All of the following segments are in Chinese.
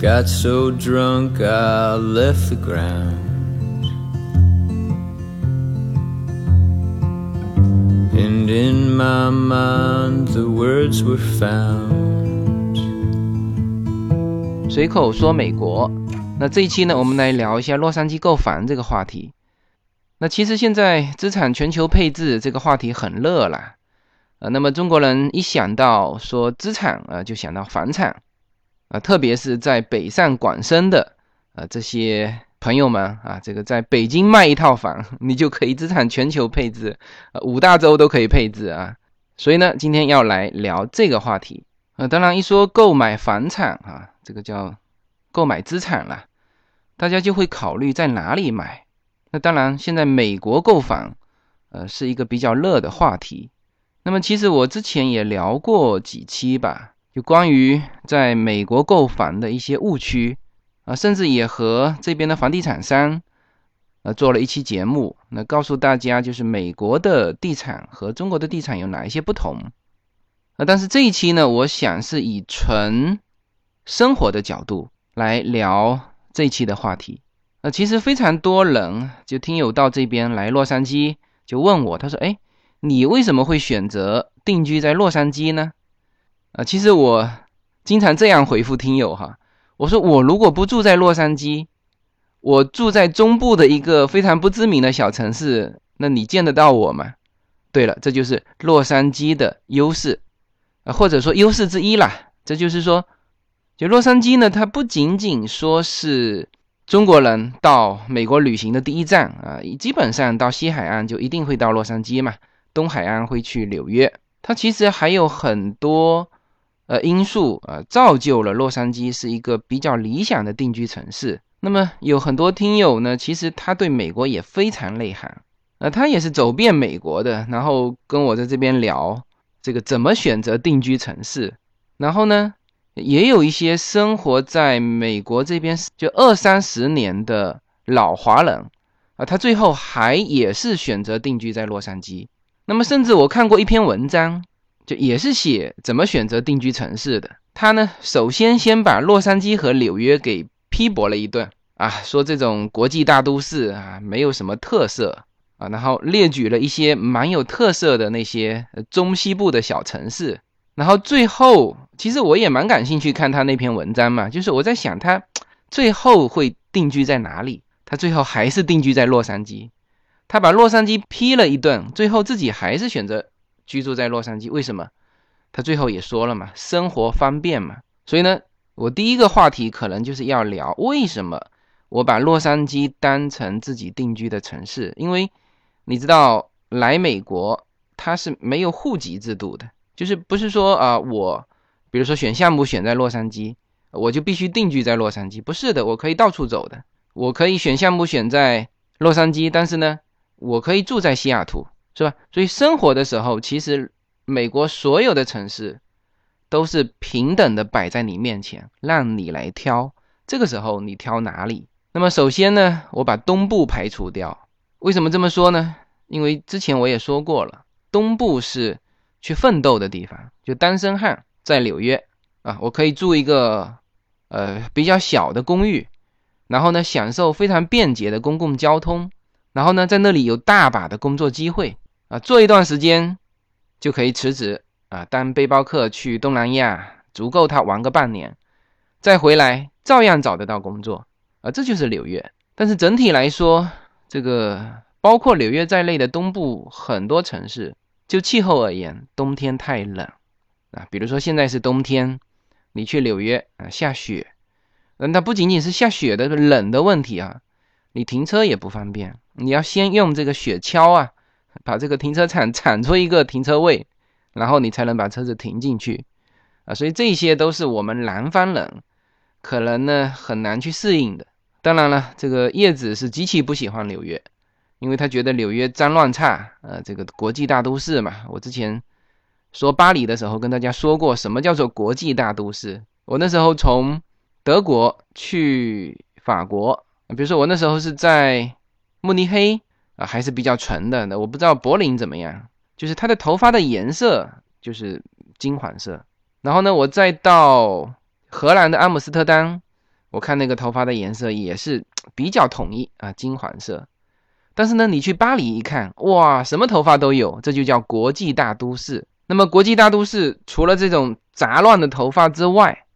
got so drunk I left the ground. And in my mind the words were found. 随口说美国，那这一期呢，我们来聊一下洛杉矶购房这个话题。那其实现在资产全球配置这个话题很热了，呃，那么中国人一想到说资产啊，就想到房产，啊，特别是在北上广深的啊这些朋友们啊，这个在北京卖一套房，你就可以资产全球配置，呃，五大洲都可以配置啊。所以呢，今天要来聊这个话题。呃，当然一说购买房产啊，这个叫购买资产了，大家就会考虑在哪里买。那当然，现在美国购房，呃，是一个比较热的话题。那么，其实我之前也聊过几期吧，就关于在美国购房的一些误区啊，甚至也和这边的房地产商，呃，做了一期节目，那告诉大家就是美国的地产和中国的地产有哪一些不同。啊，但是这一期呢，我想是以纯生活的角度来聊这一期的话题。呃，其实非常多人就听友到这边来洛杉矶，就问我，他说：“哎，你为什么会选择定居在洛杉矶呢？”啊，其实我经常这样回复听友哈，我说我如果不住在洛杉矶，我住在中部的一个非常不知名的小城市，那你见得到我吗？对了，这就是洛杉矶的优势啊，或者说优势之一啦。这就是说，就洛杉矶呢，它不仅仅说是。中国人到美国旅行的第一站啊，基本上到西海岸就一定会到洛杉矶嘛，东海岸会去纽约。它其实还有很多呃因素啊，造就了洛杉矶是一个比较理想的定居城市。那么有很多听友呢，其实他对美国也非常内行，呃，他也是走遍美国的，然后跟我在这边聊这个怎么选择定居城市，然后呢。也有一些生活在美国这边就二三十年的老华人啊，他最后还也是选择定居在洛杉矶。那么，甚至我看过一篇文章，就也是写怎么选择定居城市的。他呢，首先先把洛杉矶和纽约给批驳了一顿啊，说这种国际大都市啊没有什么特色啊，然后列举了一些蛮有特色的那些中西部的小城市。然后最后，其实我也蛮感兴趣看他那篇文章嘛，就是我在想他最后会定居在哪里？他最后还是定居在洛杉矶，他把洛杉矶批了一顿，最后自己还是选择居住在洛杉矶。为什么？他最后也说了嘛，生活方便嘛。所以呢，我第一个话题可能就是要聊为什么我把洛杉矶当成自己定居的城市，因为你知道来美国它是没有户籍制度的。就是不是说啊，我比如说选项目选在洛杉矶，我就必须定居在洛杉矶？不是的，我可以到处走的。我可以选项目选在洛杉矶，但是呢，我可以住在西雅图，是吧？所以生活的时候，其实美国所有的城市都是平等的摆在你面前，让你来挑。这个时候你挑哪里？那么首先呢，我把东部排除掉。为什么这么说呢？因为之前我也说过了，东部是。去奋斗的地方，就单身汉在纽约啊，我可以住一个呃比较小的公寓，然后呢享受非常便捷的公共交通，然后呢在那里有大把的工作机会啊，做一段时间就可以辞职啊，当背包客去东南亚，足够他玩个半年，再回来照样找得到工作啊，这就是纽约。但是整体来说，这个包括纽约在内的东部很多城市。就气候而言，冬天太冷啊。比如说现在是冬天，你去纽约啊，下雪，嗯，它不仅仅是下雪的冷的问题啊，你停车也不方便，你要先用这个雪橇啊，把这个停车场铲出一个停车位，然后你才能把车子停进去啊。所以这些都是我们南方人可能呢很难去适应的。当然了，这个叶子是极其不喜欢纽约。因为他觉得纽约脏乱差，呃，这个国际大都市嘛。我之前说巴黎的时候，跟大家说过什么叫做国际大都市。我那时候从德国去法国，比如说我那时候是在慕尼黑啊，还是比较纯的。那我不知道柏林怎么样，就是他的头发的颜色就是金黄色。然后呢，我再到荷兰的阿姆斯特丹，我看那个头发的颜色也是比较统一啊，金黄色。但是呢，你去巴黎一看，哇，什么头发都有，这就叫国际大都市。那么国际大都市除了这种杂乱的头发之外，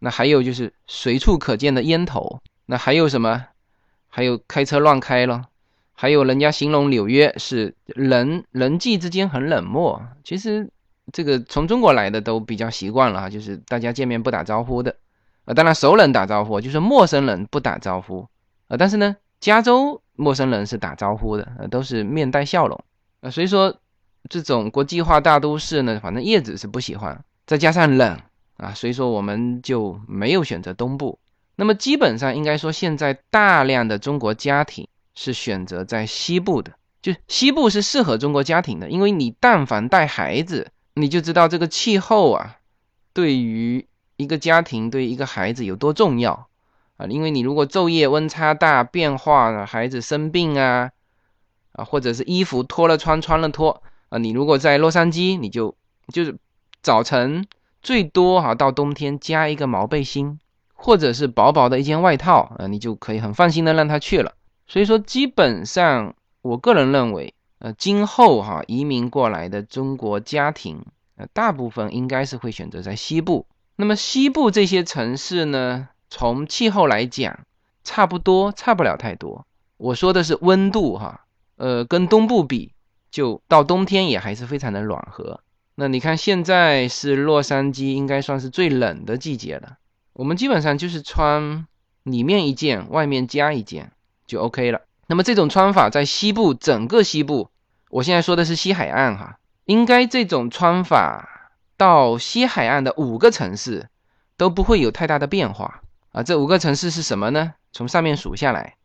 那还有就是随处可见的烟头。那还有什么？还有开车乱开了。还有人家形容纽约是人人际之间很冷漠。其实这个从中国来的都比较习惯了哈，就是大家见面不打招呼的。啊，当然熟人打招呼，就是陌生人不打招呼。啊，但是呢，加州。陌生人是打招呼的，呃，都是面带笑容，呃，所以说这种国际化大都市呢，反正叶子是不喜欢，再加上冷啊，所以说我们就没有选择东部。那么基本上应该说，现在大量的中国家庭是选择在西部的，就西部是适合中国家庭的，因为你但凡带孩子，你就知道这个气候啊，对于一个家庭，对一个孩子有多重要。啊，因为你如果昼夜温差大，变化了，孩子生病啊，啊，或者是衣服脱了穿，穿了脱啊，你如果在洛杉矶，你就就是早晨最多哈，到冬天加一个毛背心，或者是薄薄的一件外套啊，你就可以很放心的让他去了。所以说，基本上我个人认为，呃，今后哈移民过来的中国家庭，呃，大部分应该是会选择在西部。那么西部这些城市呢？从气候来讲，差不多，差不了太多。我说的是温度哈，呃，跟东部比，就到冬天也还是非常的暖和。那你看现在是洛杉矶，应该算是最冷的季节了。我们基本上就是穿里面一件，外面加一件就 OK 了。那么这种穿法在西部，整个西部，我现在说的是西海岸哈，应该这种穿法到西海岸的五个城市都不会有太大的变化。啊，这五个城市是什么呢？从上面数下来：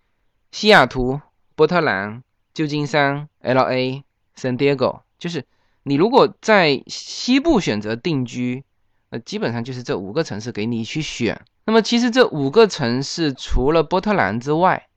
西雅图、波特兰、旧金山、L.A.、San Diego。就是你如果在西部选择定居，那基本上就是这五个城市给你去选。那么其实这五个城市除了波特兰之外，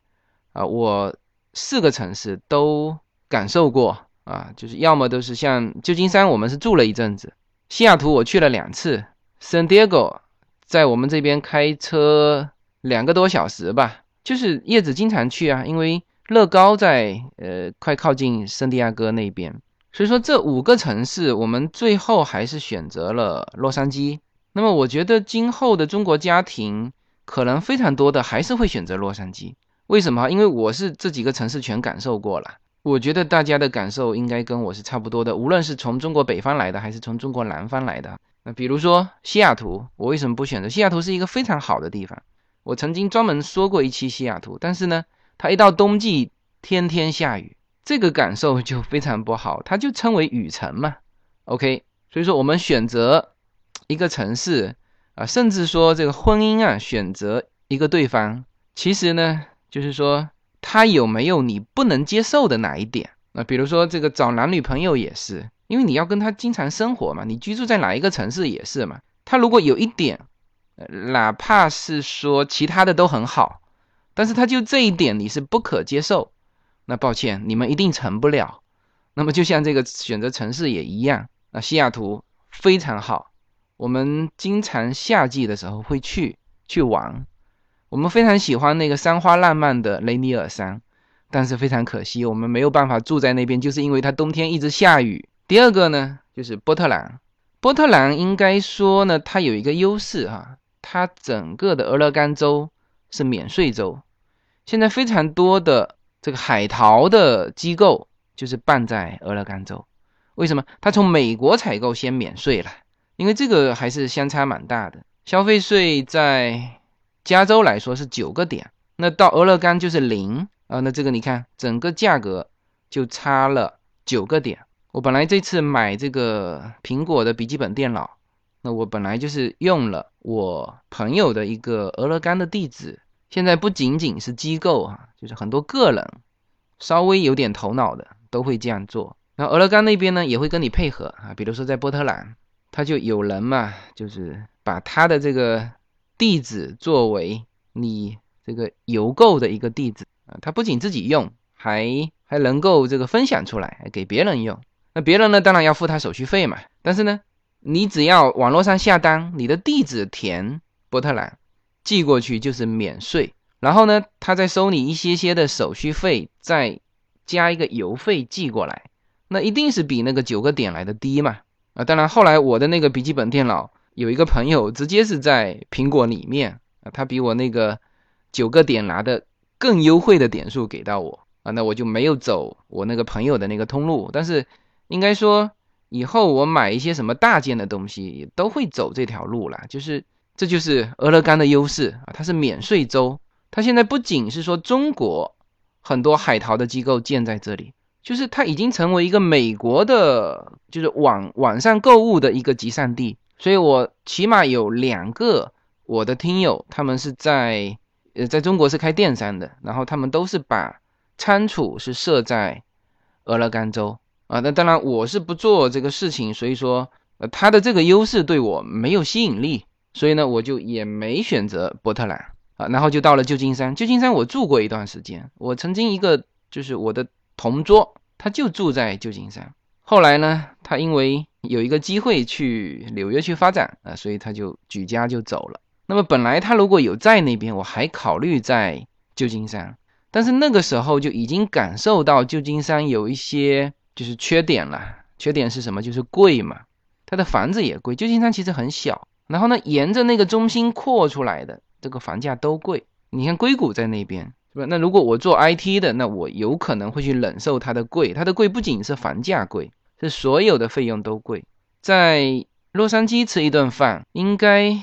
啊，我四个城市都感受过啊，就是要么都是像旧金山，我们是住了一阵子；西雅图我去了两次；San Diego。在我们这边开车两个多小时吧，就是叶子经常去啊，因为乐高在呃快靠近圣地亚哥那边，所以说这五个城市我们最后还是选择了洛杉矶。那么我觉得今后的中国家庭可能非常多的还是会选择洛杉矶，为什么？因为我是这几个城市全感受过了，我觉得大家的感受应该跟我是差不多的，无论是从中国北方来的还是从中国南方来的。那比如说西雅图，我为什么不选择西雅图？是一个非常好的地方。我曾经专门说过一期西雅图，但是呢，它一到冬季天天下雨，这个感受就非常不好。它就称为雨城嘛。OK，所以说我们选择一个城市啊，甚至说这个婚姻啊，选择一个对方，其实呢，就是说他有没有你不能接受的哪一点？那比如说这个找男女朋友也是。因为你要跟他经常生活嘛，你居住在哪一个城市也是嘛。他如果有一点，哪怕是说其他的都很好，但是他就这一点你是不可接受，那抱歉，你们一定成不了。那么就像这个选择城市也一样，那西雅图非常好，我们经常夏季的时候会去去玩。我们非常喜欢那个山花烂漫的雷尼尔山，但是非常可惜，我们没有办法住在那边，就是因为它冬天一直下雨。第二个呢，就是波特兰。波特兰应该说呢，它有一个优势哈，它整个的俄勒冈州是免税州。现在非常多的这个海淘的机构就是办在俄勒冈州。为什么？它从美国采购先免税了，因为这个还是相差蛮大的。消费税在加州来说是九个点，那到俄勒冈就是零啊。那这个你看，整个价格就差了九个点。我本来这次买这个苹果的笔记本电脑，那我本来就是用了我朋友的一个俄勒冈的地址。现在不仅仅是机构啊，就是很多个人稍微有点头脑的都会这样做。那俄勒冈那边呢也会跟你配合啊，比如说在波特兰，他就有人嘛，就是把他的这个地址作为你这个邮购的一个地址啊，他不仅自己用，还还能够这个分享出来给别人用。那别人呢？当然要付他手续费嘛。但是呢，你只要网络上下单，你的地址填波特兰，寄过去就是免税，然后呢，他再收你一些些的手续费，再加一个邮费寄过来，那一定是比那个九个点来的低嘛。啊，当然后来我的那个笔记本电脑有一个朋友直接是在苹果里面啊，他比我那个九个点拿的更优惠的点数给到我啊，那我就没有走我那个朋友的那个通路，但是应该说。以后我买一些什么大件的东西，都会走这条路了。就是这就是俄勒冈的优势啊，它是免税州。它现在不仅是说中国很多海淘的机构建在这里，就是它已经成为一个美国的，就是网网上购物的一个集散地。所以我起码有两个我的听友，他们是在呃在中国是开电商的，然后他们都是把仓储是设在俄勒冈州。啊，那当然我是不做这个事情，所以说，呃，他的这个优势对我没有吸引力，所以呢，我就也没选择波特兰啊，然后就到了旧金山。旧金山我住过一段时间，我曾经一个就是我的同桌，他就住在旧金山。后来呢，他因为有一个机会去纽约去发展啊，所以他就举家就走了。那么本来他如果有在那边，我还考虑在旧金山，但是那个时候就已经感受到旧金山有一些。就是缺点了，缺点是什么？就是贵嘛，它的房子也贵。旧金山其实很小，然后呢，沿着那个中心扩出来的这个房价都贵。你看硅谷在那边，是吧？那如果我做 IT 的，那我有可能会去忍受它的贵。它的贵不仅是房价贵，是所有的费用都贵。在洛杉矶吃一顿饭，应该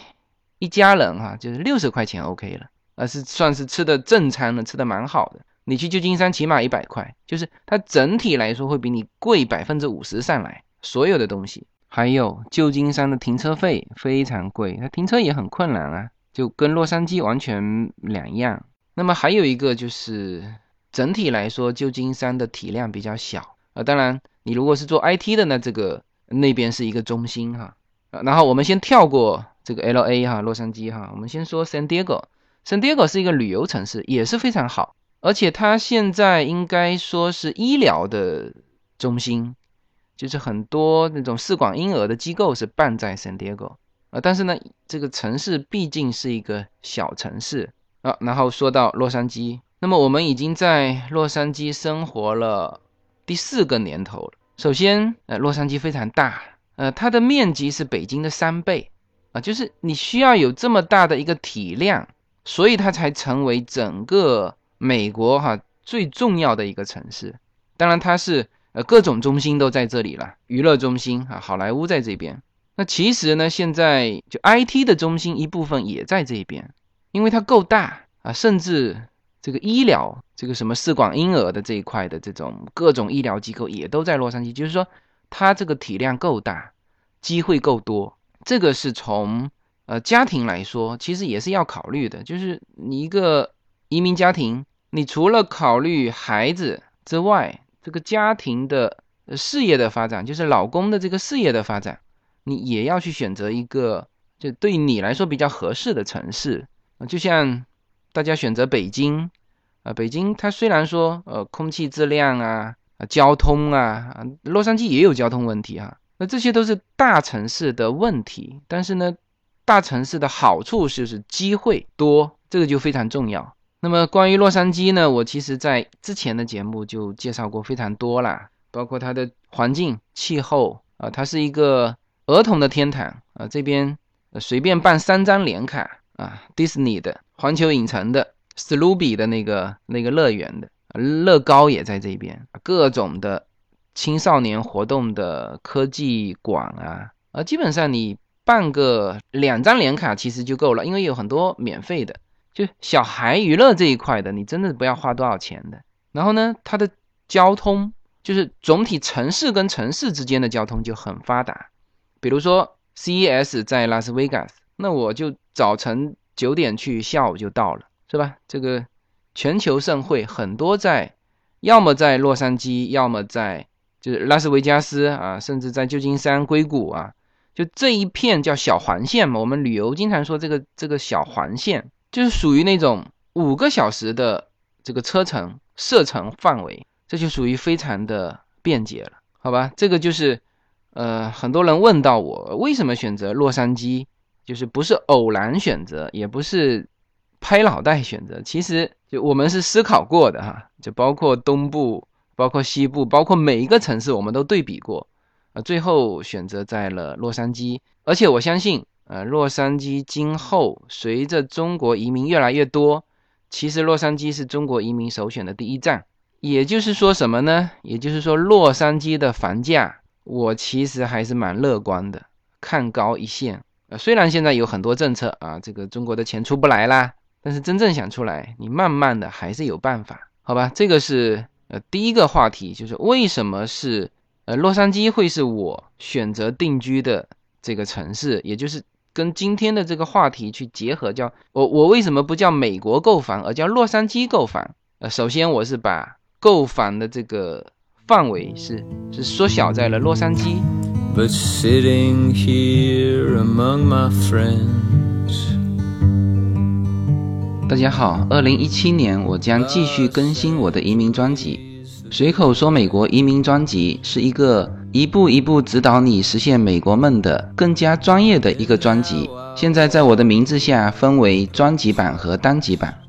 一家人哈，就是六十块钱 OK 了，而是算是吃的正餐了，吃的蛮好的。你去旧金山起码一百块，就是它整体来说会比你贵百分之五十上来，所有的东西，还有旧金山的停车费非常贵，它停车也很困难啊，就跟洛杉矶完全两样。那么还有一个就是整体来说，旧金山的体量比较小啊。当然，你如果是做 IT 的呢，这个那边是一个中心哈。啊然后我们先跳过这个 LA 哈，洛杉矶哈，我们先说 San Diego，San Diego 是一个旅游城市，也是非常好。而且它现在应该说是医疗的中心，就是很多那种试管婴儿的机构是办在 San Diego 啊。但是呢，这个城市毕竟是一个小城市啊。然后说到洛杉矶，那么我们已经在洛杉矶生活了第四个年头了。首先，呃，洛杉矶非常大，呃，它的面积是北京的三倍啊，就是你需要有这么大的一个体量，所以它才成为整个。美国哈最重要的一个城市，当然它是呃各种中心都在这里了，娱乐中心啊，好莱坞在这边。那其实呢，现在就 IT 的中心一部分也在这边，因为它够大啊，甚至这个医疗这个什么试管婴儿的这一块的这种各种医疗机构也都在洛杉矶，就是说它这个体量够大，机会够多。这个是从呃家庭来说，其实也是要考虑的，就是你一个移民家庭。你除了考虑孩子之外，这个家庭的事业的发展，就是老公的这个事业的发展，你也要去选择一个就对你来说比较合适的城市。就像大家选择北京啊，北京它虽然说呃空气质量啊、交通啊，洛杉矶也有交通问题哈，那这些都是大城市的问题。但是呢，大城市的好处就是机会多，这个就非常重要。那么关于洛杉矶呢，我其实在之前的节目就介绍过非常多啦，包括它的环境、气候啊，它是一个儿童的天堂啊，这边随便办三张年卡啊，迪士尼的、环球影城的、史努比的那个那个乐园的，乐高也在这边，各种的青少年活动的科技馆啊，啊，基本上你办个两张年卡其实就够了，因为有很多免费的。就小孩娱乐这一块的，你真的不要花多少钱的。然后呢，它的交通就是总体城市跟城市之间的交通就很发达。比如说 CES 在拉斯维加斯，那我就早晨九点去，下午就到了，是吧？这个全球盛会很多在，要么在洛杉矶，要么在就是拉斯维加斯啊，甚至在旧金山、硅谷啊，就这一片叫小环线嘛。我们旅游经常说这个这个小环线。就是属于那种五个小时的这个车程射程范围，这就属于非常的便捷了，好吧？这个就是，呃，很多人问到我为什么选择洛杉矶，就是不是偶然选择，也不是拍脑袋选择，其实就我们是思考过的哈，就包括东部、包括西部、包括每一个城市，我们都对比过，啊，最后选择在了洛杉矶。而且我相信，呃，洛杉矶今后随着中国移民越来越多，其实洛杉矶是中国移民首选的第一站。也就是说什么呢？也就是说，洛杉矶的房价，我其实还是蛮乐观的，看高一线。虽然现在有很多政策啊，这个中国的钱出不来啦，但是真正想出来，你慢慢的还是有办法，好吧？这个是呃第一个话题，就是为什么是呃洛杉矶会是我选择定居的这个城市，也就是跟今天的这个话题去结合，叫我我为什么不叫美国购房，而叫洛杉矶购房？呃，首先我是把购房的这个范围是是缩小在了洛杉矶。But sitting here among my friends，大家好，二零一七年我将继续更新我的移民专辑。随口说美国移民专辑是一个一步一步指导你实现美国梦的更加专业的一个专辑。现在在我的名字下分为专辑版和单集版，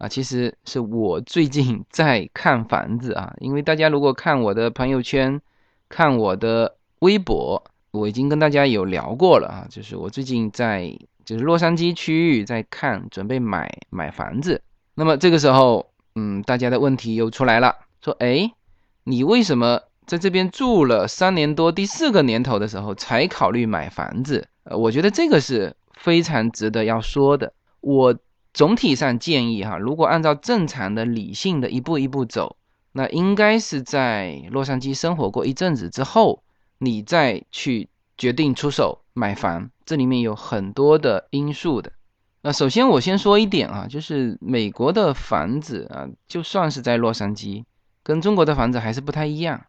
啊，其实是我最近在看房子啊，因为大家如果看我的朋友圈，看我的微博，我已经跟大家有聊过了啊，就是我最近在就是洛杉矶区域在看，准备买买房子。那么这个时候，嗯，大家的问题又出来了，说，哎，你为什么在这边住了三年多，第四个年头的时候才考虑买房子？呃，我觉得这个是非常值得要说的，我。总体上建议哈，如果按照正常的、理性的一步一步走，那应该是在洛杉矶生活过一阵子之后，你再去决定出手买房。这里面有很多的因素的。那首先我先说一点啊，就是美国的房子啊，就算是在洛杉矶，跟中国的房子还是不太一样。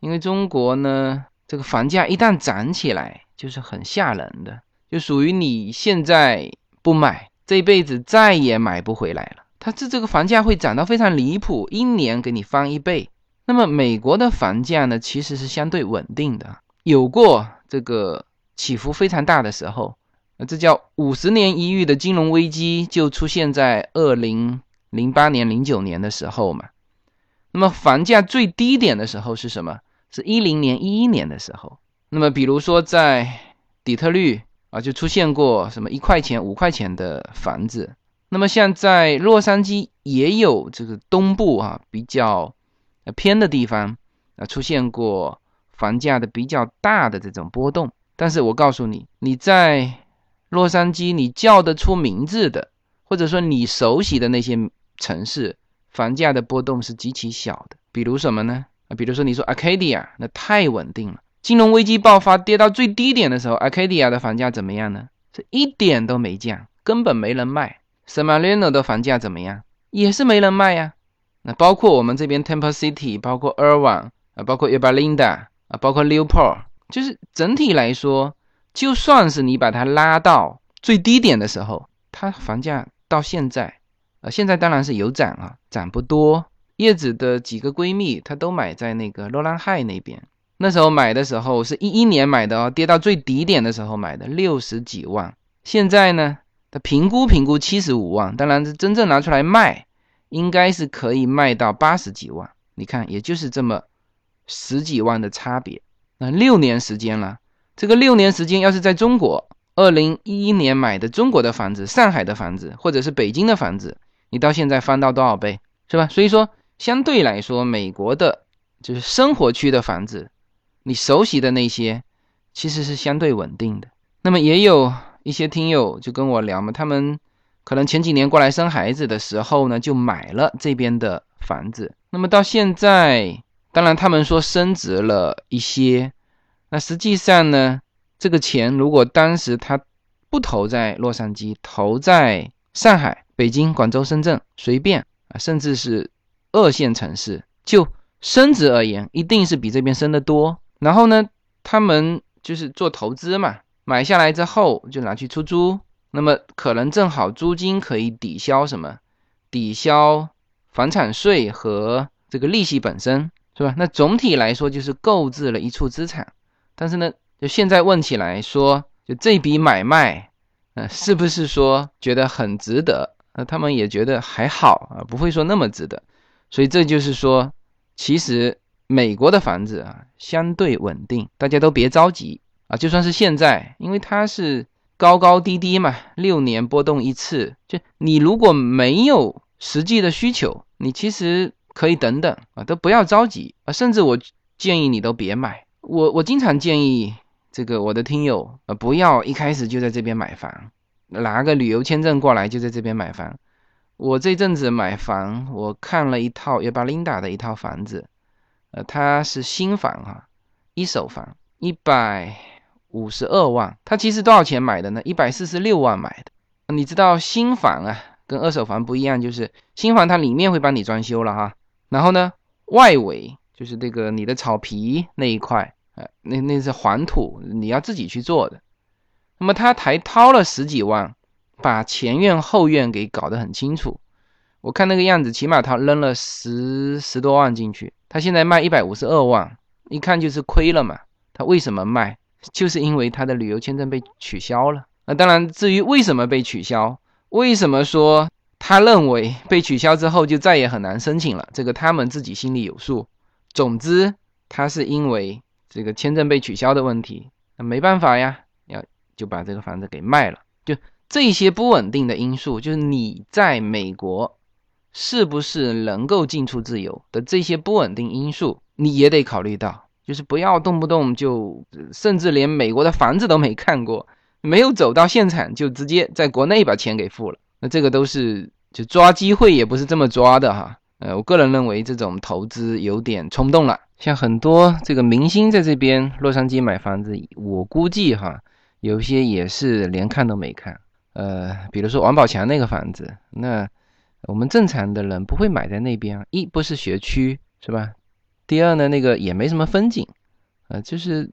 因为中国呢，这个房价一旦涨起来，就是很吓人的，就属于你现在不买。这辈子再也买不回来了。它这这个房价会涨到非常离谱，一年给你翻一倍。那么美国的房价呢，其实是相对稳定的，有过这个起伏非常大的时候。那这叫五十年一遇的金融危机，就出现在二零零八年、零九年的时候嘛。那么房价最低点的时候是什么？是一零年、一一年的时候。那么比如说在底特律。啊，就出现过什么一块钱、五块钱的房子。那么像在洛杉矶也有这个东部啊比较偏的地方啊出现过房价的比较大的这种波动。但是我告诉你，你在洛杉矶你叫得出名字的，或者说你熟悉的那些城市，房价的波动是极其小的。比如什么呢？啊，比如说你说 Arcadia，那太稳定了。金融危机爆发跌到最低点的时候，Arcadia 的房价怎么样呢？是一点都没降，根本没人卖。Samarino 的房价怎么样？也是没人卖呀。那包括我们这边 Temple City，包括 Irvine 啊，包括 Ubalinda 啊，包括 Newport，就是整体来说，就算是你把它拉到最低点的时候，它房价到现在，啊，现在当然是有涨啊，涨不多。叶子的几个闺蜜，她都买在那个 Roland High 那边。那时候买的时候是一一年买的哦，跌到最低点的时候买的六十几万。现在呢，他评估评估七十五万，当然是真正拿出来卖，应该是可以卖到八十几万。你看，也就是这么十几万的差别。那六年时间了，这个六年时间要是在中国，二零一一年买的中国的房子、上海的房子或者是北京的房子，你到现在翻到多少倍，是吧？所以说，相对来说，美国的就是生活区的房子。你熟悉的那些，其实是相对稳定的。那么也有一些听友就跟我聊嘛，他们可能前几年过来生孩子的时候呢，就买了这边的房子。那么到现在，当然他们说升值了一些，那实际上呢，这个钱如果当时他不投在洛杉矶，投在上海、北京、广州、深圳，随便啊，甚至是二线城市，就升值而言，一定是比这边升的多。然后呢，他们就是做投资嘛，买下来之后就拿去出租，那么可能正好租金可以抵消什么，抵消房产税和这个利息本身，是吧？那总体来说就是购置了一处资产。但是呢，就现在问起来说，就这笔买卖，呃，是不是说觉得很值得？那他们也觉得还好啊，不会说那么值得。所以这就是说，其实美国的房子啊，相对稳定，大家都别着急啊。就算是现在，因为它是高高低低嘛，六年波动一次，就你如果没有实际的需求，你其实可以等等啊，都不要着急啊。甚至我建议你都别买。我我经常建议这个我的听友呃不要一开始就在这边买房，拿个旅游签证过来就在这边买房。我这阵子买房，我看了一套约巴琳达的一套房子，呃，它是新房哈，一手房，一百五十二万。它其实多少钱买的呢？一百四十六万买的。你知道新房啊跟二手房不一样，就是新房它里面会帮你装修了哈，然后呢外围就是这个你的草皮那一块。呃，那那是黄土，你要自己去做的。那么他才掏了十几万，把前院后院给搞得很清楚。我看那个样子，起码他扔了十十多万进去。他现在卖一百五十二万，一看就是亏了嘛。他为什么卖？就是因为他的旅游签证被取消了。那当然，至于为什么被取消，为什么说他认为被取消之后就再也很难申请了，这个他们自己心里有数。总之，他是因为。这个签证被取消的问题，那没办法呀，要就把这个房子给卖了。就这些不稳定的因素，就是你在美国是不是能够进出自由的这些不稳定因素，你也得考虑到。就是不要动不动就，甚至连美国的房子都没看过，没有走到现场就直接在国内把钱给付了。那这个都是就抓机会，也不是这么抓的哈。呃，我个人认为这种投资有点冲动了。像很多这个明星在这边洛杉矶买房子，我估计哈，有些也是连看都没看。呃，比如说王宝强那个房子，那我们正常的人不会买在那边。一不是学区是吧？第二呢，那个也没什么风景，呃，就是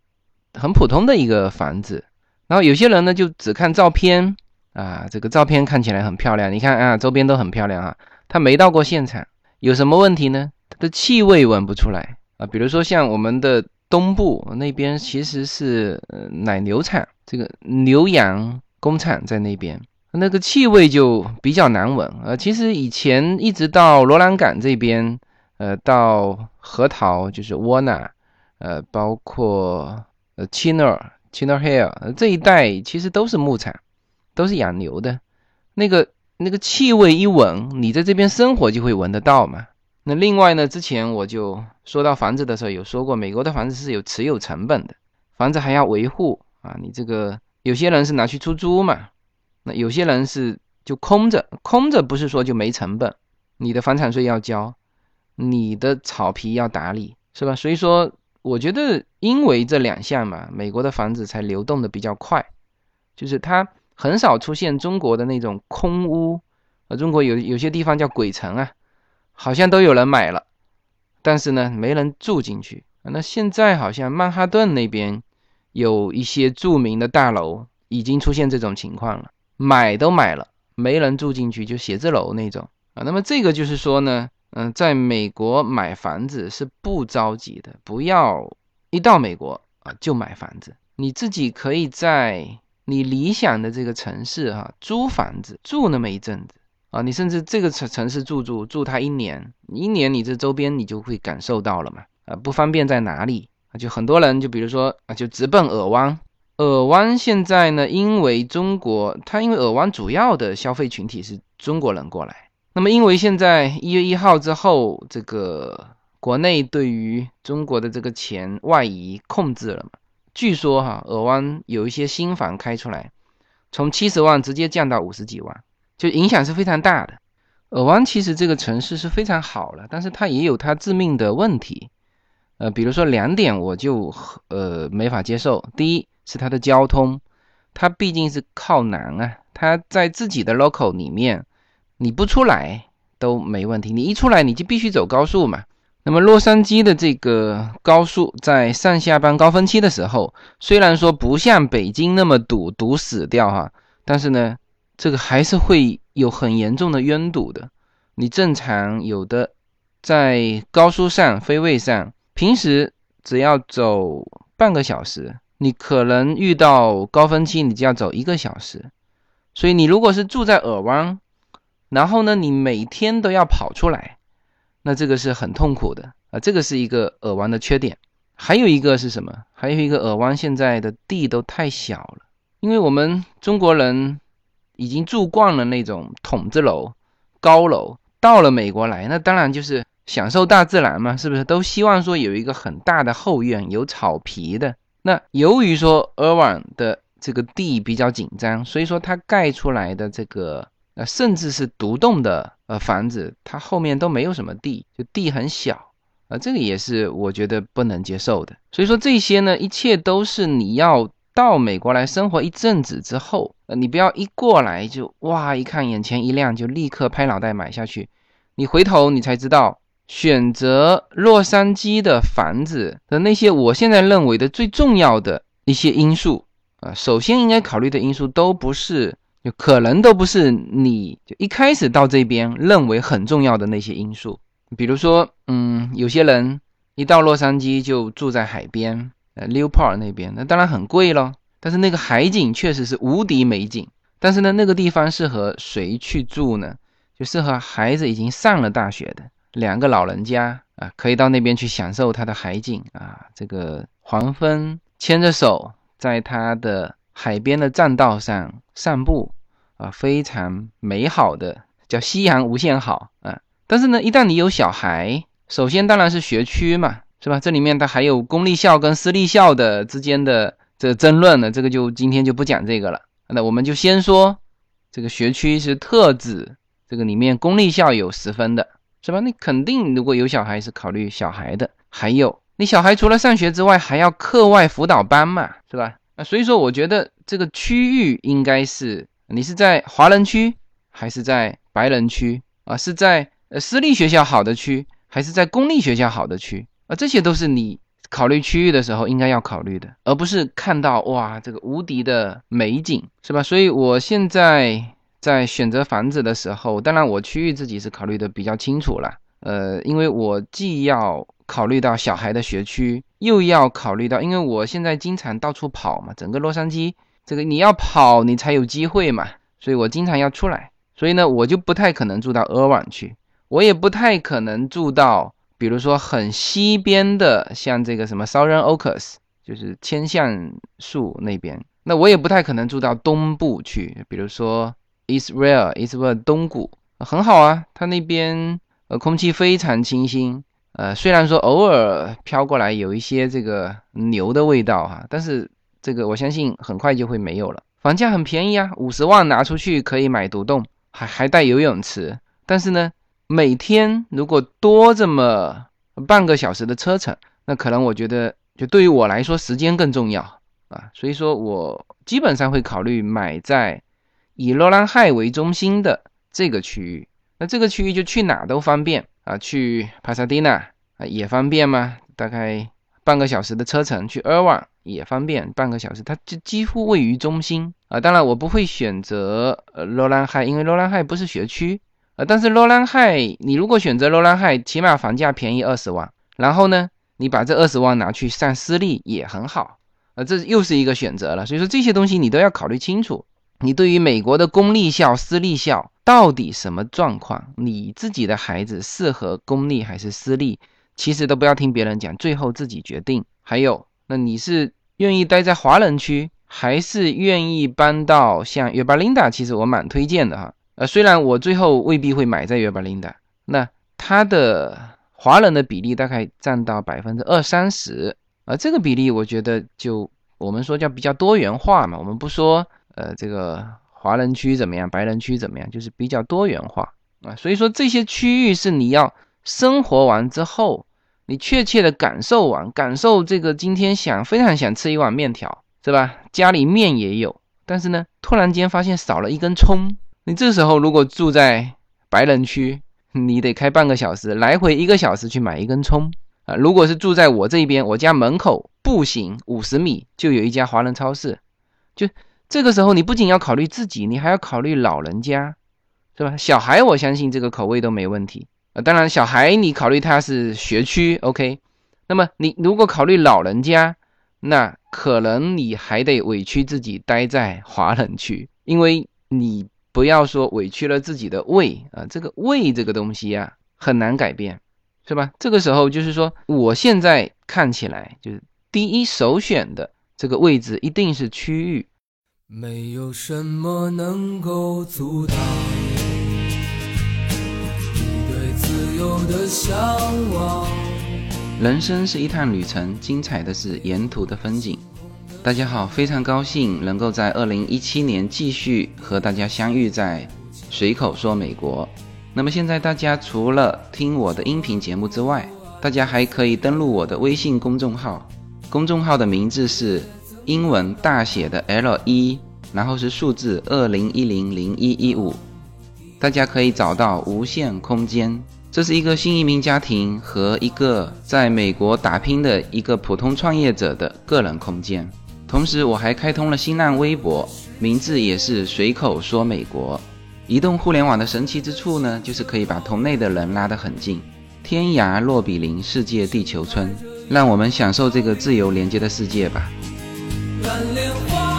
很普通的一个房子。然后有些人呢就只看照片啊，这个照片看起来很漂亮，你看啊，周边都很漂亮啊，他没到过现场，有什么问题呢？他的气味闻不出来。啊，比如说像我们的东部那边，其实是呃奶牛场，这个牛羊工厂在那边，那个气味就比较难闻。呃，其实以前一直到罗兰港这边，呃，到核桃就是沃纳，呃，包括呃 Chino Chino Hill 这一带，其实都是牧场，都是养牛的，那个那个气味一闻，你在这边生活就会闻得到嘛。那另外呢，之前我就说到房子的时候有说过，美国的房子是有持有成本的，房子还要维护啊。你这个有些人是拿去出租嘛，那有些人是就空着，空着不是说就没成本，你的房产税要交，你的草皮要打理，是吧？所以说，我觉得因为这两项嘛，美国的房子才流动的比较快，就是它很少出现中国的那种空屋，啊，中国有有些地方叫鬼城啊。好像都有人买了，但是呢，没人住进去。那现在好像曼哈顿那边有一些著名的大楼已经出现这种情况了，买都买了，没人住进去，就写字楼那种啊。那么这个就是说呢，嗯，在美国买房子是不着急的，不要一到美国啊就买房子，你自己可以在你理想的这个城市哈租房子住那么一阵子。啊，你甚至这个城城市住住住它一年，一年你这周边你就会感受到了嘛。啊，不方便在哪里啊？就很多人就比如说啊，就直奔尔湾。尔湾现在呢，因为中国，它因为尔湾主要的消费群体是中国人过来。那么因为现在一月一号之后，这个国内对于中国的这个钱外移控制了嘛？据说哈，尔湾有一些新房开出来，从七十万直接降到五十几万。就影响是非常大的。尔湾其实这个城市是非常好了，但是它也有它致命的问题。呃，比如说两点我就呃没法接受。第一是它的交通，它毕竟是靠南啊，它在自己的 local 里面，你不出来都没问题。你一出来你就必须走高速嘛。那么洛杉矶的这个高速在上下班高峰期的时候，虽然说不像北京那么堵，堵死掉哈，但是呢，这个还是会有很严重的拥堵的。你正常有的在高速上、飞位上，平时只要走半个小时，你可能遇到高峰期，你就要走一个小时。所以你如果是住在尔湾，然后呢，你每天都要跑出来。那这个是很痛苦的啊，这个是一个耳湾的缺点。还有一个是什么？还有一个耳湾现在的地都太小了，因为我们中国人已经住惯了那种筒子楼、高楼，到了美国来，那当然就是享受大自然嘛，是不是？都希望说有一个很大的后院，有草皮的。那由于说尔湾的这个地比较紧张，所以说它盖出来的这个。呃甚至是独栋的呃房子，它后面都没有什么地，就地很小啊，这个也是我觉得不能接受的。所以说这些呢，一切都是你要到美国来生活一阵子之后，呃，你不要一过来就哇一看眼前一亮就立刻拍脑袋买下去，你回头你才知道选择洛杉矶的房子的那些我现在认为的最重要的一些因素啊，首先应该考虑的因素都不是。就可能都不是你就一开始到这边认为很重要的那些因素，比如说，嗯，有些人一到洛杉矶就住在海边，呃，Newport 那边，那当然很贵咯。但是那个海景确实是无敌美景。但是呢，那个地方适合谁去住呢？就适合孩子已经上了大学的两个老人家啊，可以到那边去享受它的海景啊，这个黄昏牵着手在它的。海边的栈道上散步，啊，非常美好的，叫夕阳无限好啊。但是呢，一旦你有小孩，首先当然是学区嘛，是吧？这里面它还有公立校跟私立校的之间的这争论呢，这个就今天就不讲这个了。那我们就先说这个学区是特指这个里面公立校有十分的，是吧？你肯定如果有小孩是考虑小孩的，还有你小孩除了上学之外还要课外辅导班嘛，是吧？啊，所以说我觉得这个区域应该是你是在华人区还是在白人区啊？是在呃私立学校好的区还是在公立学校好的区啊？这些都是你考虑区域的时候应该要考虑的，而不是看到哇这个无敌的美景是吧？所以我现在在选择房子的时候，当然我区域自己是考虑的比较清楚了，呃，因为我既要考虑到小孩的学区。又要考虑到，因为我现在经常到处跑嘛，整个洛杉矶这个你要跑你才有机会嘛，所以我经常要出来，所以呢，我就不太可能住到尔湾去，我也不太可能住到，比如说很西边的，像这个什么 Southern Oaks，就是千橡树那边，那我也不太可能住到东部去，比如说 East Rail，East 东谷很好啊，它那边呃空气非常清新。呃，虽然说偶尔飘过来有一些这个牛的味道哈，但是这个我相信很快就会没有了。房价很便宜啊，五十万拿出去可以买独栋，还还带游泳池。但是呢，每天如果多这么半个小时的车程，那可能我觉得就对于我来说时间更重要啊。所以说我基本上会考虑买在以罗兰海为中心的这个区域。那这个区域就去哪都方便。啊，去帕萨蒂纳啊也方便吗？大概半个小时的车程。去尔湾也方便，半个小时，它就几乎位于中心啊。当然，我不会选择呃罗兰海，因为罗兰海不是学区啊。但是罗兰海，你如果选择罗兰海，起码房价便宜二十万，然后呢，你把这二十万拿去上私立也很好啊，这又是一个选择了。所以说这些东西你都要考虑清楚。你对于美国的公立校、私立校到底什么状况？你自己的孩子适合公立还是私立？其实都不要听别人讲，最后自己决定。还有，那你是愿意待在华人区，还是愿意搬到像约巴琳达？其实我蛮推荐的哈。呃，虽然我最后未必会买在约巴琳达，那它的华人的比例大概占到百分之二三十，而这个比例我觉得就我们说叫比较多元化嘛，我们不说。呃，这个华人区怎么样？白人区怎么样？就是比较多元化啊，所以说这些区域是你要生活完之后，你确切的感受完，感受这个今天想非常想吃一碗面条，是吧？家里面也有，但是呢，突然间发现少了一根葱，你这时候如果住在白人区，你得开半个小时，来回一个小时去买一根葱啊。如果是住在我这边，我家门口步行五十米就有一家华人超市，就这个时候，你不仅要考虑自己，你还要考虑老人家，是吧？小孩，我相信这个口味都没问题啊。当然，小孩你考虑他是学区，OK。那么你如果考虑老人家，那可能你还得委屈自己待在华人区，因为你不要说委屈了自己的胃啊，这个胃这个东西啊很难改变，是吧？这个时候就是说，我现在看起来就是第一首选的这个位置一定是区域。没有什么能够阻挡你对自由的向往。人生是一趟旅程，精彩的是沿途的风景。大家好，非常高兴能够在二零一七年继续和大家相遇在随口说美国。那么现在大家除了听我的音频节目之外，大家还可以登录我的微信公众号，公众号的名字是英文大写的 L 一，然后是数字二零一零零一一五，大家可以找到无限空间。这是一个新移民家庭和一个在美国打拼的一个普通创业者的个人空间。同时，我还开通了新浪微博，名字也是随口说美国。移动互联网的神奇之处呢，就是可以把同类的人拉得很近，天涯若比邻，世界地球村。让我们享受这个自由连接的世界吧。蓝莲花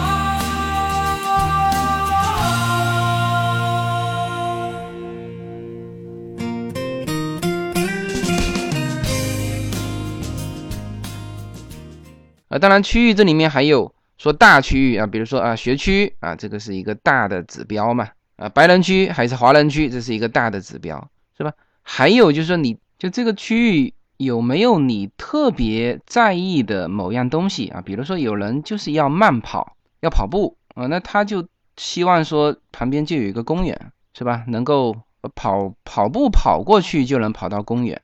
啊，当然，区域这里面还有说大区域啊，比如说啊，学区啊，这个是一个大的指标嘛。啊，白人区还是华人区，这是一个大的指标，是吧？还有就是说，你就这个区域有没有你特别在意的某样东西啊？比如说，有人就是要慢跑，要跑步啊，那他就希望说旁边就有一个公园，是吧？能够跑跑步跑过去就能跑到公园，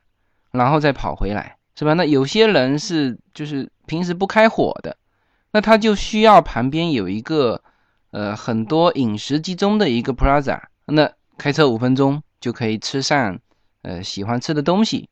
然后再跑回来。是吧？那有些人是就是平时不开火的，那他就需要旁边有一个呃很多饮食集中的一个 plaza，那开车五分钟就可以吃上呃喜欢吃的东西，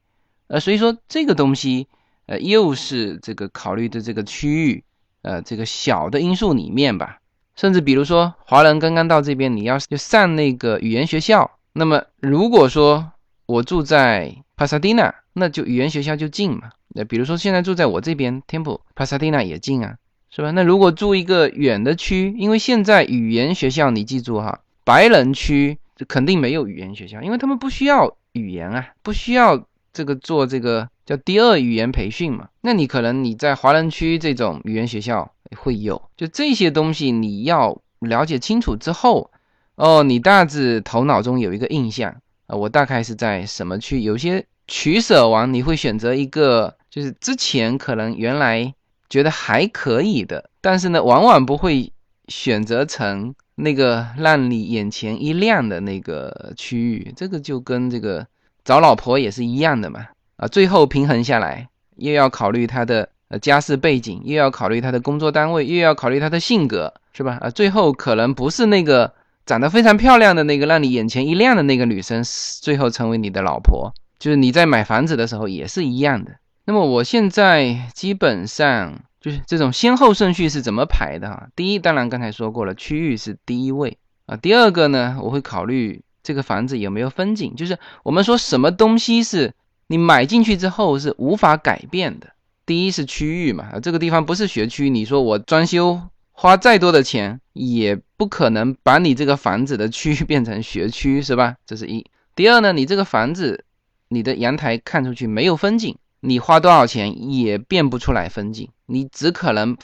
呃所以说这个东西呃又是这个考虑的这个区域呃这个小的因素里面吧，甚至比如说华人刚刚到这边，你要就上那个语言学校，那么如果说我住在帕萨蒂纳。那就语言学校就近嘛，那比如说现在住在我这边，Temple Pasadena 也近啊，是吧？那如果住一个远的区，因为现在语言学校你记住哈，白人区就肯定没有语言学校，因为他们不需要语言啊，不需要这个做这个叫第二语言培训嘛。那你可能你在华人区这种语言学校会有，就这些东西你要了解清楚之后，哦，你大致头脑中有一个印象啊，我大概是在什么区，有些。取舍完，你会选择一个，就是之前可能原来觉得还可以的，但是呢，往往不会选择成那个让你眼前一亮的那个区域。这个就跟这个找老婆也是一样的嘛，啊，最后平衡下来，又要考虑他的呃家世背景，又要考虑他的工作单位，又要考虑他的性格，是吧？啊，最后可能不是那个长得非常漂亮的那个让你眼前一亮的那个女生，最后成为你的老婆。就是你在买房子的时候也是一样的。那么我现在基本上就是这种先后顺序是怎么排的哈？第一，当然刚才说过了，区域是第一位啊。第二个呢，我会考虑这个房子有没有风景。就是我们说什么东西是你买进去之后是无法改变的。第一是区域嘛，这个地方不是学区，你说我装修花再多的钱，也不可能把你这个房子的区域变成学区，是吧？这是一。第二呢，你这个房子。你的阳台看出去没有风景，你花多少钱也变不出来风景，你只可能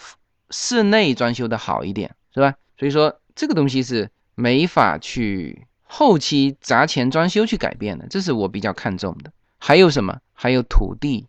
室内装修的好一点，是吧？所以说这个东西是没法去后期砸钱装修去改变的，这是我比较看重的。还有什么？还有土地，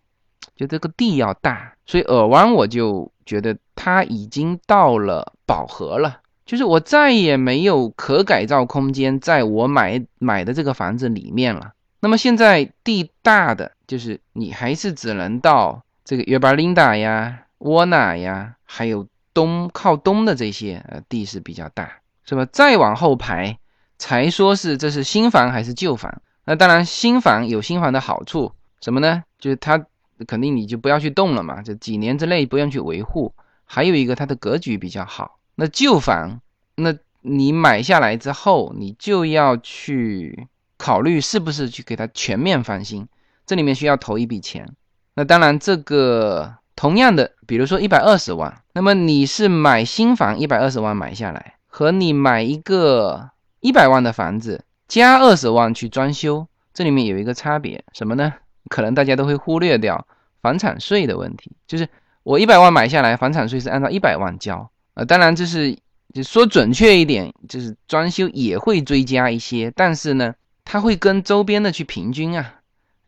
就这个地要大。所以尔湾我就觉得它已经到了饱和了，就是我再也没有可改造空间在我买买的这个房子里面了。那么现在地大的就是你还是只能到这个约巴林达呀、沃纳呀，还有东靠东的这些呃地是比较大，是吧？再往后排才说是这是新房还是旧房那当然，新房有新房的好处，什么呢？就是它肯定你就不要去动了嘛，就几年之内不用去维护。还有一个，它的格局比较好。那旧房，那你买下来之后，你就要去考虑是不是去给它全面翻新，这里面需要投一笔钱。那当然，这个同样的，比如说一百二十万，那么你是买新房一百二十万买下来，和你买一个一百万的房子加二十万去装修，这里面有一个差别，什么呢？可能大家都会忽略掉房产税的问题，就是我一百万买下来，房产税是按照一百万交。呃，当然，这是就说准确一点，就是装修也会追加一些，但是呢，它会跟周边的去平均啊，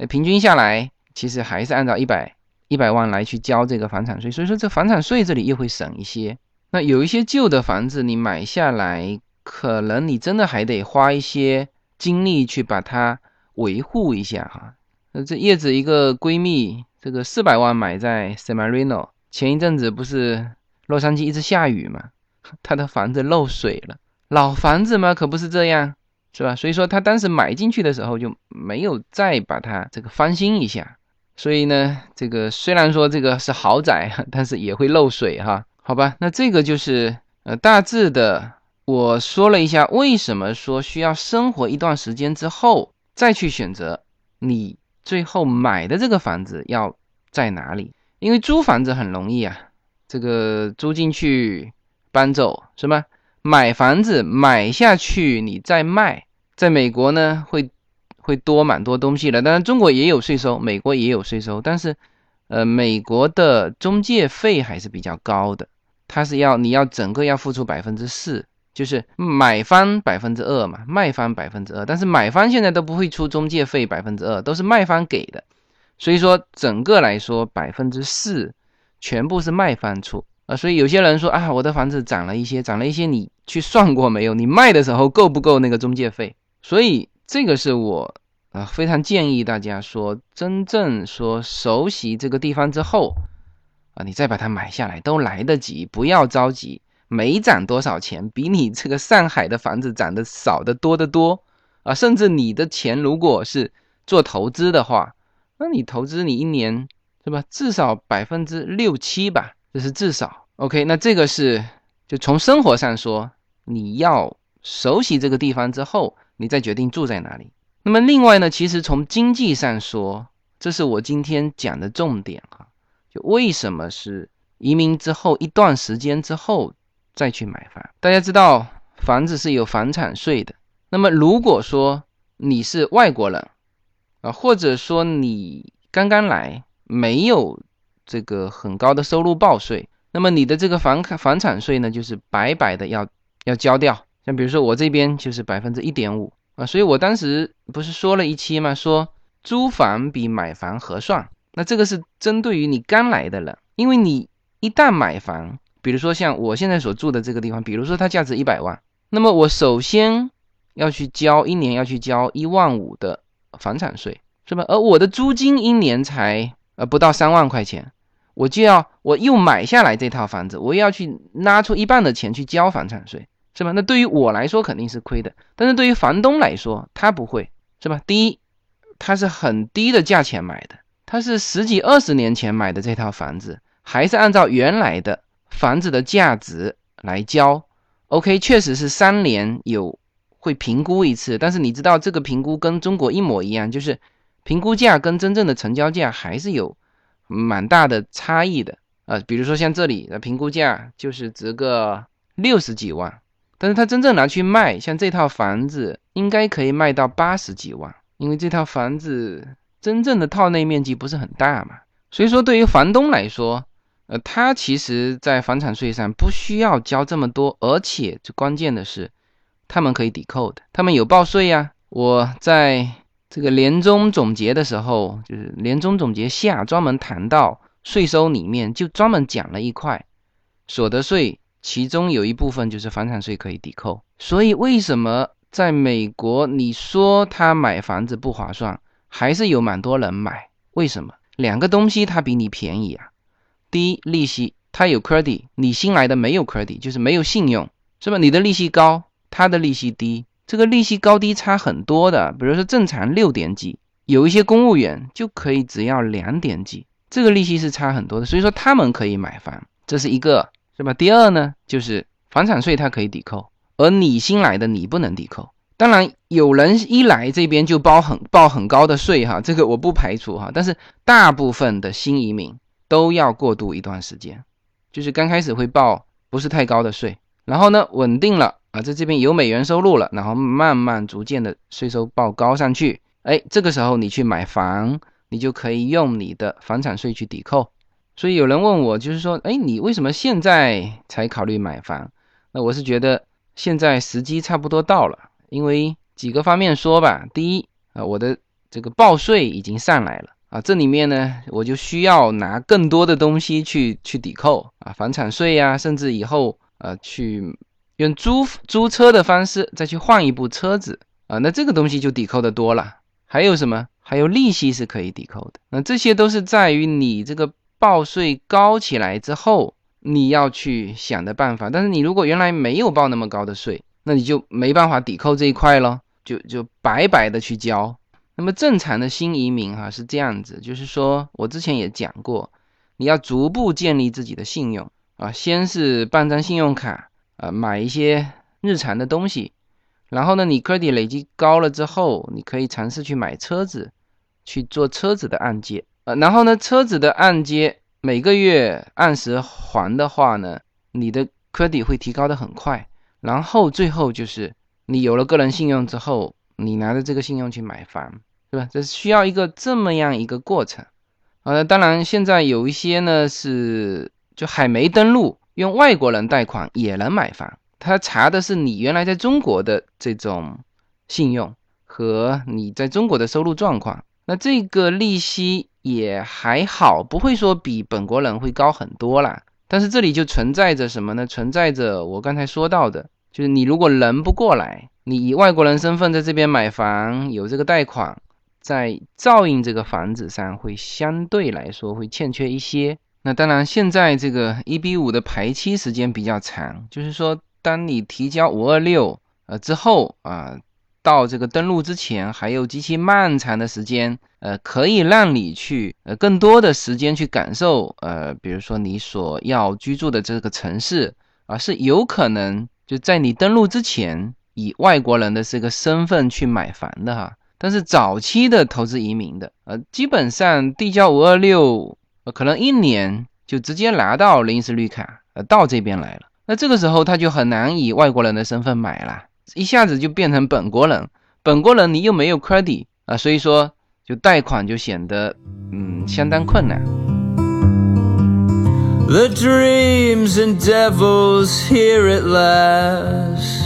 平均下来，其实还是按照一百一百万来去交这个房产税，所以说这房产税这里又会省一些。那有一些旧的房子你买下来，可能你真的还得花一些精力去把它维护一下哈。那这叶子一个闺蜜，这个四百万买在 San Marino，前一阵子不是。洛杉矶一直下雨嘛，他的房子漏水了。老房子嘛，可不是这样，是吧？所以说他当时买进去的时候就没有再把它这个翻新一下。所以呢，这个虽然说这个是豪宅，但是也会漏水哈。好吧，那这个就是呃大致的，我说了一下为什么说需要生活一段时间之后再去选择你最后买的这个房子要在哪里，因为租房子很容易啊。这个租进去搬走是吗？买房子买下去你再卖，在美国呢会会多蛮多东西的。当然中国也有税收，美国也有税收，但是呃美国的中介费还是比较高的，它是要你要整个要付出百分之四，就是买方百分之二嘛，卖方百分之二，但是买方现在都不会出中介费百分之二，都是卖方给的，所以说整个来说百分之四。全部是卖方出啊，所以有些人说啊，我的房子涨了一些，涨了一些，你去算过没有？你卖的时候够不够那个中介费？所以这个是我啊非常建议大家说，真正说熟悉这个地方之后啊，你再把它买下来都来得及，不要着急，没涨多少钱，比你这个上海的房子涨得少得多得多啊，甚至你的钱如果是做投资的话，那你投资你一年。对吧？至少百分之六七吧，这是至少。OK，那这个是就从生活上说，你要熟悉这个地方之后，你再决定住在哪里。那么另外呢，其实从经济上说，这是我今天讲的重点哈。就为什么是移民之后一段时间之后再去买房？大家知道房子是有房产税的。那么如果说你是外国人啊，或者说你刚刚来。没有这个很高的收入报税，那么你的这个房房产税呢，就是白白的要要交掉。像比如说我这边就是百分之一点五啊，所以我当时不是说了一期嘛？说租房比买房合算。那这个是针对于你刚来的人，因为你一旦买房，比如说像我现在所住的这个地方，比如说它价值一百万，那么我首先要去交一年要去交一万五的房产税，是吧？而我的租金一年才。呃，不到三万块钱，我就要我又买下来这套房子，我又要去拿出一半的钱去交房产税，是吧？那对于我来说肯定是亏的，但是对于房东来说，他不会，是吧？第一，他是很低的价钱买的，他是十几二十年前买的这套房子，还是按照原来的房子的价值来交。OK，确实是三年有会评估一次，但是你知道这个评估跟中国一模一样，就是。评估价跟真正的成交价还是有蛮大的差异的啊，比如说像这里的评估价就是值个六十几万，但是他真正拿去卖，像这套房子应该可以卖到八十几万，因为这套房子真正的套内面积不是很大嘛，所以说对于房东来说，呃，他其实在房产税上不需要交这么多，而且最关键的是，他们可以抵扣的，他们有报税呀，我在。这个年终总结的时候，就是年终总结下专门谈到税收里面，就专门讲了一块所得税，其中有一部分就是房产税可以抵扣。所以为什么在美国你说他买房子不划算，还是有蛮多人买？为什么？两个东西它比你便宜啊。第一，利息，它有 credit，你新来的没有 credit，就是没有信用，是吧？你的利息高，他的利息低。这个利息高低差很多的。比如说正常六点几，有一些公务员就可以只要两点几，这个利息是差很多的。所以说他们可以买房，这是一个，是吧？第二呢，就是房产税它可以抵扣，而你新来的你不能抵扣。当然，有人一来这边就包很报很高的税哈，这个我不排除哈。但是大部分的新移民都要过渡一段时间，就是刚开始会报不是太高的税，然后呢稳定了啊，在这边有美元收入了，然后慢慢逐渐的税收报高上去，哎，这个时候你去买房，你就可以用你的房产税去抵扣。所以有人问我，就是说，哎，你为什么现在才考虑买房？那我是觉得现在时机差不多到了。因为几个方面说吧，第一啊，我的这个报税已经上来了啊，这里面呢，我就需要拿更多的东西去去抵扣啊，房产税呀，甚至以后呃去用租租车的方式再去换一部车子啊，那这个东西就抵扣的多了。还有什么？还有利息是可以抵扣的。那这些都是在于你这个报税高起来之后你要去想的办法。但是你如果原来没有报那么高的税，那你就没办法抵扣这一块了，就就白白的去交。那么正常的新移民哈是这样子，就是说我之前也讲过，你要逐步建立自己的信用啊，先是办张信用卡啊，买一些日常的东西，然后呢，你 credit 累积高了之后，你可以尝试去买车子，去做车子的按揭啊，然后呢，车子的按揭每个月按时还的话呢，你的 credit 会提高的很快。然后最后就是你有了个人信用之后，你拿着这个信用去买房，对吧？这是需要一个这么样一个过程。呃，当然现在有一些呢是就还没登录，用外国人贷款也能买房。他查的是你原来在中国的这种信用和你在中国的收入状况。那这个利息也还好，不会说比本国人会高很多啦。但是这里就存在着什么呢？存在着我刚才说到的，就是你如果人不过来，你以外国人身份在这边买房，有这个贷款，在照应这个房子上会相对来说会欠缺一些。那当然，现在这个一比五的排期时间比较长，就是说，当你提交五二六呃之后啊。到这个登录之前还有极其漫长的时间，呃，可以让你去呃更多的时间去感受，呃，比如说你所要居住的这个城市啊，是有可能就在你登录之前以外国人的这个身份去买房的哈。但是早期的投资移民的，呃，基本上递交五二六，可能一年就直接拿到临时绿卡，呃，到这边来了。那这个时候他就很难以外国人的身份买了。一下子就变成本国人，本国人你又没有 credit 啊，所以说就贷款就显得嗯相当困难。The dreams and devils here at last。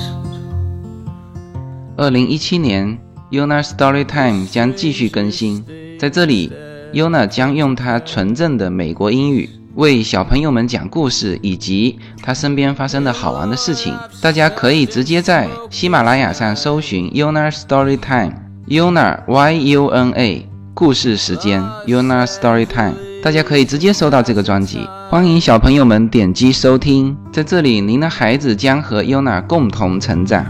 二零一七年，Yuna Storytime 将继续更新，在这里，Yuna 将用她纯正的美国英语。为小朋友们讲故事，以及他身边发生的好玩的事情，大家可以直接在喜马拉雅上搜寻 Yuna Story Time，Yuna Y U N A 故事时间 Yuna Story Time，大家可以直接搜到这个专辑。欢迎小朋友们点击收听，在这里，您的孩子将和 Yuna 共同成长。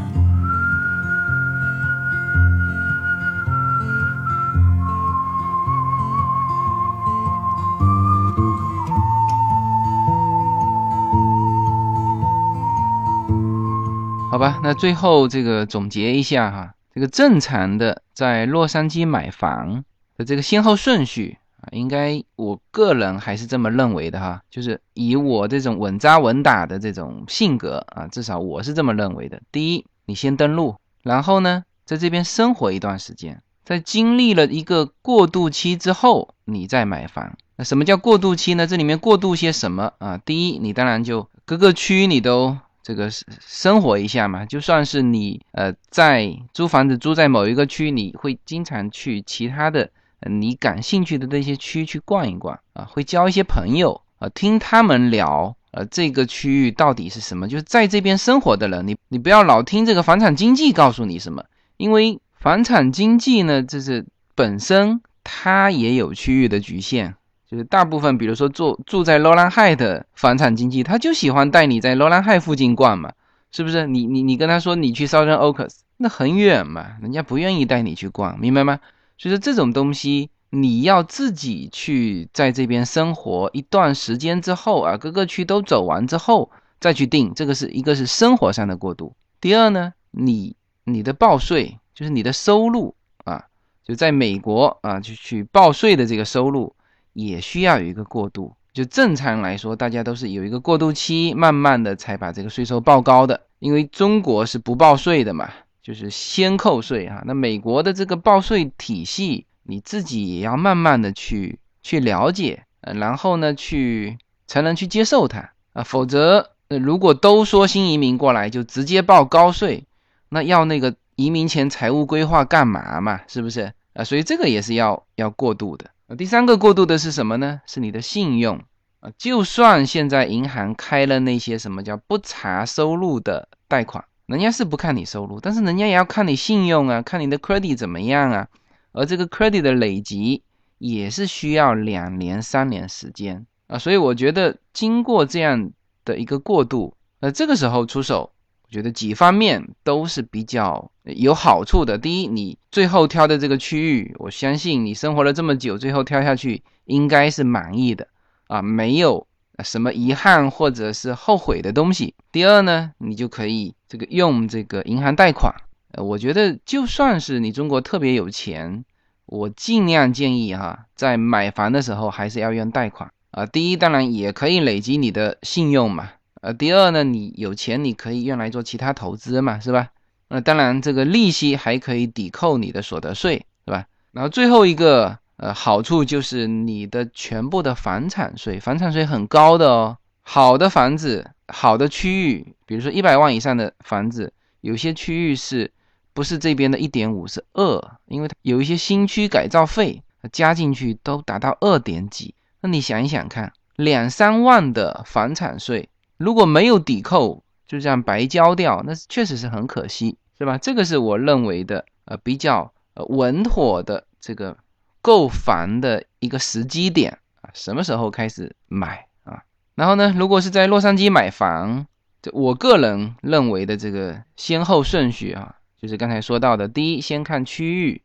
吧，那最后这个总结一下哈，这个正常的在洛杉矶买房的这个先后顺序啊，应该我个人还是这么认为的哈，就是以我这种稳扎稳打的这种性格啊，至少我是这么认为的。第一，你先登录，然后呢，在这边生活一段时间，在经历了一个过渡期之后，你再买房。那什么叫过渡期呢？这里面过渡些什么啊？第一，你当然就各个区你都。这个生活一下嘛，就算是你呃在租房子租在某一个区，你会经常去其他的你感兴趣的那些区去逛一逛啊，会交一些朋友啊，听他们聊呃这个区域到底是什么，就是在这边生活的人，你你不要老听这个房产经济告诉你什么，因为房产经济呢，这是本身它也有区域的局限。就是大部分，比如说住住在罗兰海的房产经济，他就喜欢带你在罗兰海附近逛嘛，是不是？你你你跟他说你去 Southern Oaks，那很远嘛，人家不愿意带你去逛，明白吗？所以说这种东西你要自己去在这边生活一段时间之后啊，各个区都走完之后再去定，这个是一个是生活上的过渡。第二呢，你你的报税就是你的收入啊，就在美国啊，就去报税的这个收入也需要有一个过渡。就正常来说，大家都是有一个过渡期，慢慢的才把这个税收报高的，因为中国是不报税的嘛。就是先扣税哈，那美国的这个报税体系，你自己也要慢慢的去去了解，呃，然后呢，去才能去接受它啊，否则，呃，如果都说新移民过来就直接报高税，那要那个移民前财务规划干嘛嘛？是不是啊？所以这个也是要要过渡的。第三个过渡的是什么呢？是你的信用啊，就算现在银行开了那些什么叫不查收入的贷款。人家是不看你收入，但是人家也要看你信用啊，看你的 credit 怎么样啊。而这个 credit 的累积也是需要两年、三年时间啊。所以我觉得经过这样的一个过渡，那这个时候出手，觉得几方面都是比较有好处的。第一，你最后挑的这个区域，我相信你生活了这么久，最后挑下去应该是满意的啊，没有。什么遗憾或者是后悔的东西？第二呢，你就可以这个用这个银行贷款。呃，我觉得就算是你中国特别有钱，我尽量建议哈，在买房的时候还是要用贷款啊。第一，当然也可以累积你的信用嘛。呃，第二呢，你有钱你可以用来做其他投资嘛，是吧？那当然，这个利息还可以抵扣你的所得税，是吧？然后最后一个。呃，好处就是你的全部的房产税，房产税很高的哦。好的房子，好的区域，比如说一百万以上的房子，有些区域是不是这边的一点五是二？因为有一些新区改造费加进去都达到二点几。那你想一想看，两三万的房产税如果没有抵扣，就这样白交掉，那确实是很可惜，是吧？这个是我认为的呃比较呃稳妥的这个。购房的一个时机点啊，什么时候开始买啊？然后呢，如果是在洛杉矶买房，这我个人认为的这个先后顺序啊，就是刚才说到的，第一，先看区域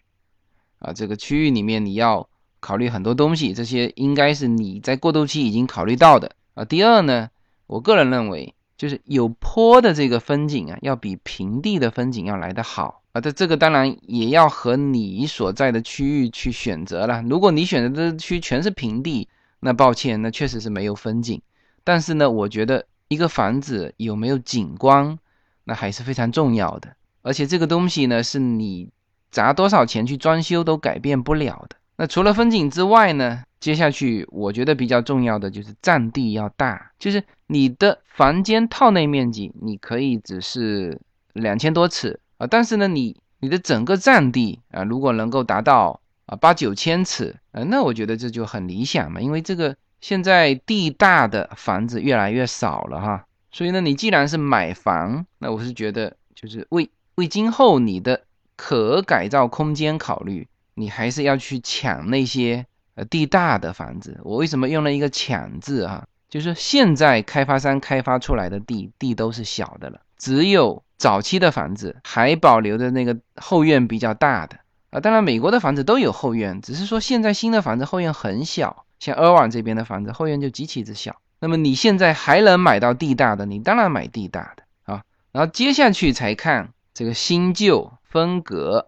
啊，这个区域里面你要考虑很多东西，这些应该是你在过渡期已经考虑到的啊。第二呢，我个人认为，就是有坡的这个风景啊，要比平地的风景要来得好。啊，这这个当然也要和你所在的区域去选择了。如果你选择的区全是平地，那抱歉，那确实是没有风景。但是呢，我觉得一个房子有没有景观，那还是非常重要的。而且这个东西呢，是你砸多少钱去装修都改变不了的。那除了风景之外呢，接下去我觉得比较重要的就是占地要大，就是你的房间套内面积，你可以只是两千多尺。啊，但是呢，你你的整个占地啊，如果能够达到啊八九千尺，呃，那我觉得这就很理想嘛。因为这个现在地大的房子越来越少了哈，所以呢，你既然是买房，那我是觉得就是为为今后你的可改造空间考虑，你还是要去抢那些呃地大的房子。我为什么用了一个“抢”字啊？就是现在开发商开发出来的地地都是小的了，只有。早期的房子还保留的那个后院比较大的啊，当然美国的房子都有后院，只是说现在新的房子后院很小，像尔湾这边的房子后院就极其之小。那么你现在还能买到地大的，你当然买地大的啊。然后接下去才看这个新旧风格，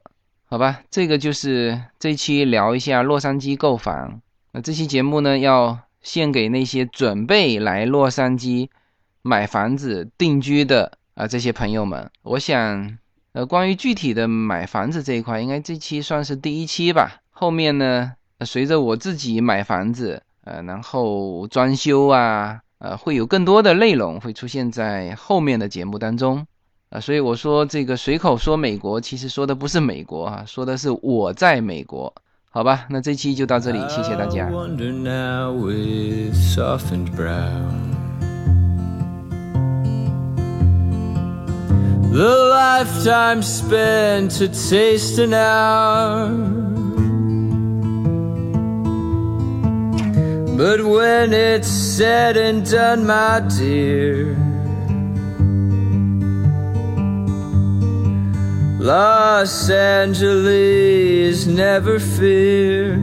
好吧？这个就是这期聊一下洛杉矶购房。那这期节目呢，要献给那些准备来洛杉矶买房子定居的。啊，这些朋友们，我想，呃，关于具体的买房子这一块，应该这期算是第一期吧。后面呢，随着我自己买房子，呃，然后装修啊，呃，会有更多的内容会出现在后面的节目当中。啊，所以我说这个随口说美国，其实说的不是美国啊，说的是我在美国，好吧？那这期就到这里，谢谢大家。The lifetime spent to taste an hour. But when it's said and done, my dear, Los Angeles, never fear.